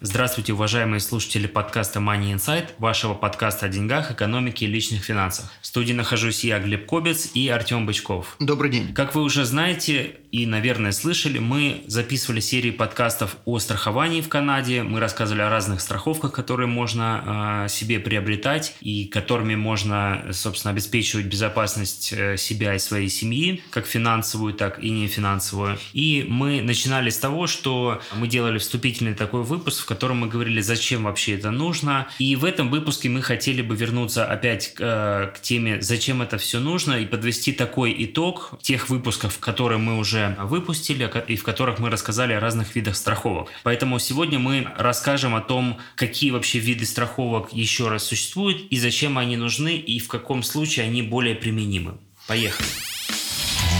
Здравствуйте, уважаемые слушатели подкаста Money Insight, вашего подкаста о деньгах, экономике и личных финансах. В студии нахожусь я, Глеб Кобец и Артем Бычков. Добрый день. Как вы уже знаете и, наверное, слышали, мы записывали серии подкастов о страховании в Канаде. Мы рассказывали о разных страховках, которые можно э, себе приобретать и которыми можно, собственно, обеспечивать безопасность э, себя и своей семьи, как финансовую, так и не финансовую. И мы начинали с того, что мы делали вступительный такой выпуск, котором мы говорили, зачем вообще это нужно. И в этом выпуске мы хотели бы вернуться опять э, к теме, зачем это все нужно, и подвести такой итог тех выпусков, которые мы уже выпустили, и в которых мы рассказали о разных видах страховок. Поэтому сегодня мы расскажем о том, какие вообще виды страховок еще раз существуют, и зачем они нужны, и в каком случае они более применимы. Поехали!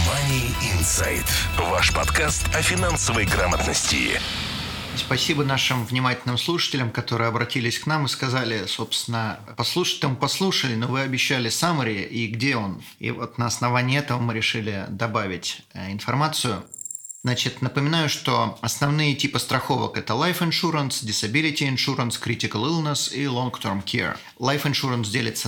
Money Insight. Ваш подкаст о финансовой грамотности. Спасибо нашим внимательным слушателям, которые обратились к нам и сказали, собственно, послушать мы послушали, но вы обещали summary и где он. И вот на основании этого мы решили добавить э, информацию. Значит, напоминаю, что основные типы страховок – это life insurance, disability insurance, critical illness и long-term care. Life insurance делится на